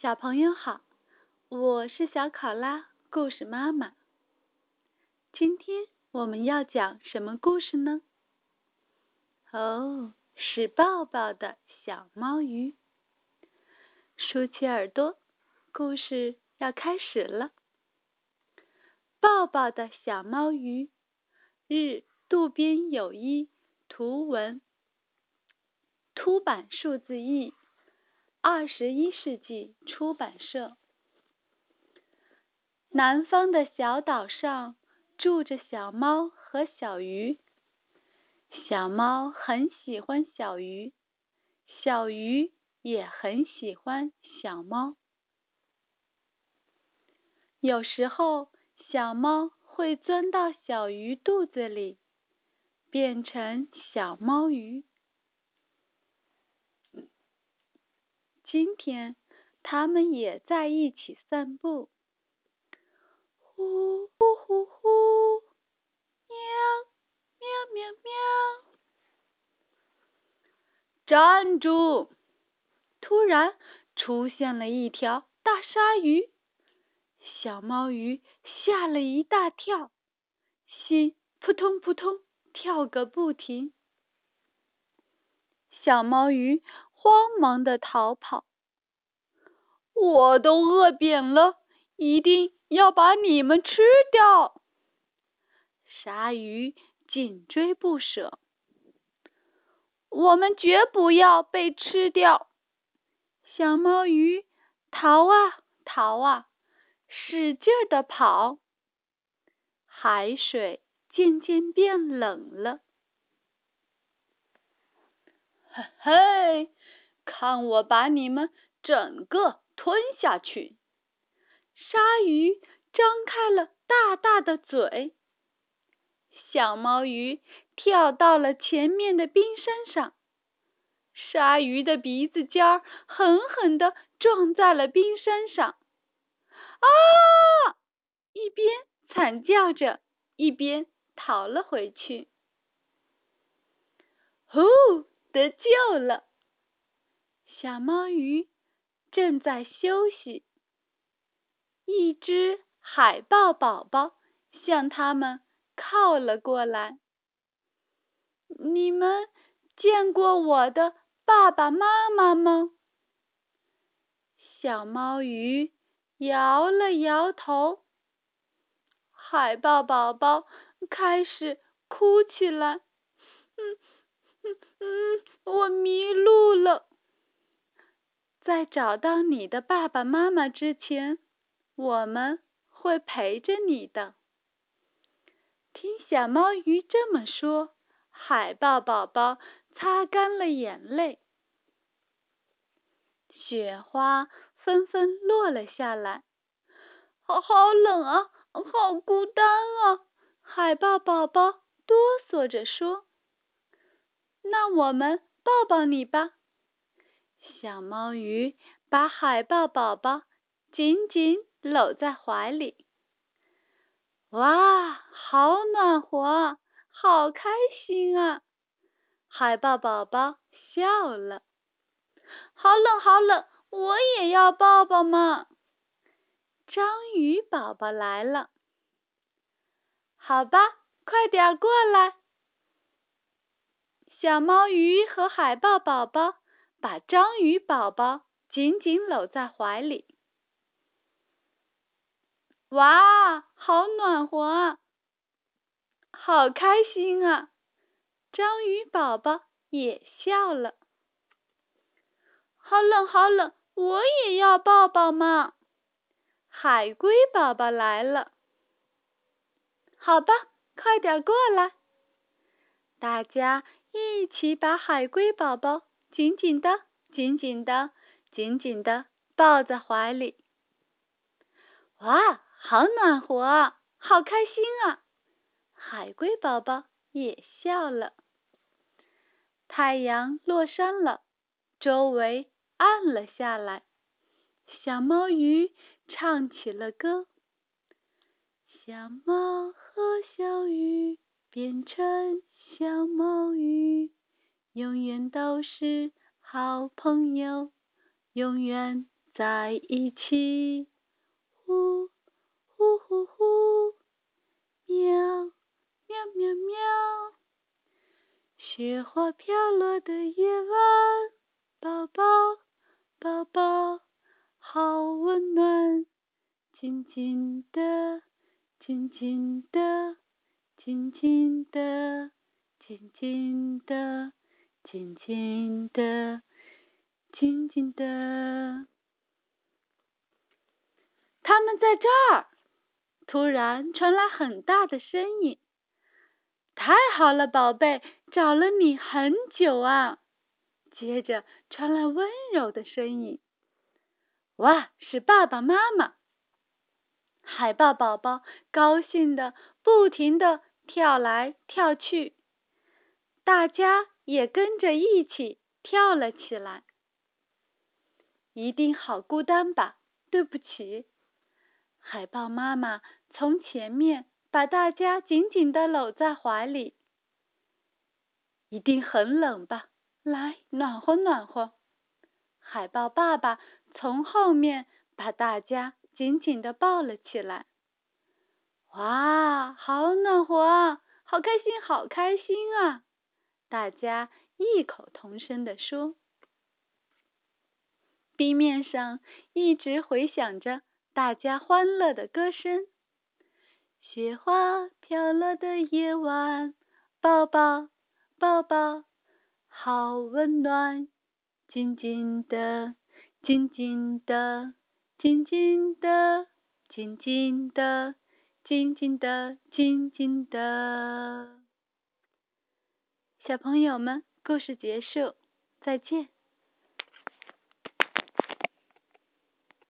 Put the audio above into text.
小朋友好，我是小考拉故事妈妈。今天我们要讲什么故事呢？哦，是抱抱的小猫鱼。竖起耳朵，故事要开始了。抱抱的小猫鱼，日渡边有一图文，凸版数字译。二十一世纪出版社。南方的小岛上住着小猫和小鱼。小猫很喜欢小鱼，小鱼也很喜欢小猫。有时候，小猫会钻到小鱼肚子里，变成小猫鱼。今天，他们也在一起散步。呼呼呼呼，喵喵喵喵！站住！突然出现了一条大鲨鱼，小猫鱼吓了一大跳，心扑通扑通跳个不停。小猫鱼。慌忙的逃跑，我都饿扁了，一定要把你们吃掉！鲨鱼紧追不舍，我们绝不要被吃掉！小猫鱼逃啊逃啊，使劲的跑，海水渐渐变冷了，嘿 嘿。看我把你们整个吞下去！鲨鱼张开了大大的嘴，小猫鱼跳到了前面的冰山上，鲨鱼的鼻子尖儿狠狠地撞在了冰山上，啊！一边惨叫着，一边逃了回去。呼，得救了！小猫鱼正在休息，一只海豹宝宝向他们靠了过来。你们见过我的爸爸妈妈吗？小猫鱼摇了摇头。海豹宝宝开始哭起来。嗯嗯嗯，我迷路了。在找到你的爸爸妈妈之前，我们会陪着你的。听小猫鱼这么说，海豹宝宝擦干了眼泪。雪花纷纷落了下来，好好冷啊，好孤单啊！海豹宝宝哆嗦着说：“那我们抱抱你吧。”小猫鱼把海豹宝宝紧紧搂在怀里，哇，好暖和，好开心啊！海豹宝宝笑了。好冷，好冷，我也要抱抱嘛！章鱼宝宝来了，好吧，快点过来。小猫鱼和海豹宝宝。把章鱼宝宝紧紧搂在怀里，哇，好暖和啊，好开心啊！章鱼宝宝也笑了。好冷，好冷，我也要抱抱嘛！海龟宝宝来了，好吧，快点过来，大家一起把海龟宝宝。紧紧的，紧紧的，紧紧的抱在怀里。哇，好暖和啊，好开心啊！海龟宝宝也笑了。太阳落山了，周围暗了下来。小猫鱼唱起了歌：小猫和小鱼变成小猫鱼。永远都是好朋友，永远在一起，呼呼呼呼，喵喵喵喵。雪花飘落的夜晚，宝宝宝宝好温暖，静静的，静静的，静静的，静静的，静静的，静静的。他们在这儿！突然传来很大的声音。太好了，宝贝，找了你很久啊！接着传来温柔的声音：“哇，是爸爸妈妈！”海豹宝宝高兴的不停的跳来跳去，大家也跟着一起跳了起来。一定好孤单吧？对不起，海豹妈妈从前面。把大家紧紧的搂在怀里，一定很冷吧？来，暖和暖和。海豹爸爸从后面把大家紧紧的抱了起来。哇，好暖和啊！好开心，好开心啊！大家异口同声的说。地面上一直回响着大家欢乐的歌声。雪花飘落的夜晚，抱抱抱抱，好温暖。静静的，静静的，静静的，静静的，静静的，静静的。小朋友们，故事结束，再见。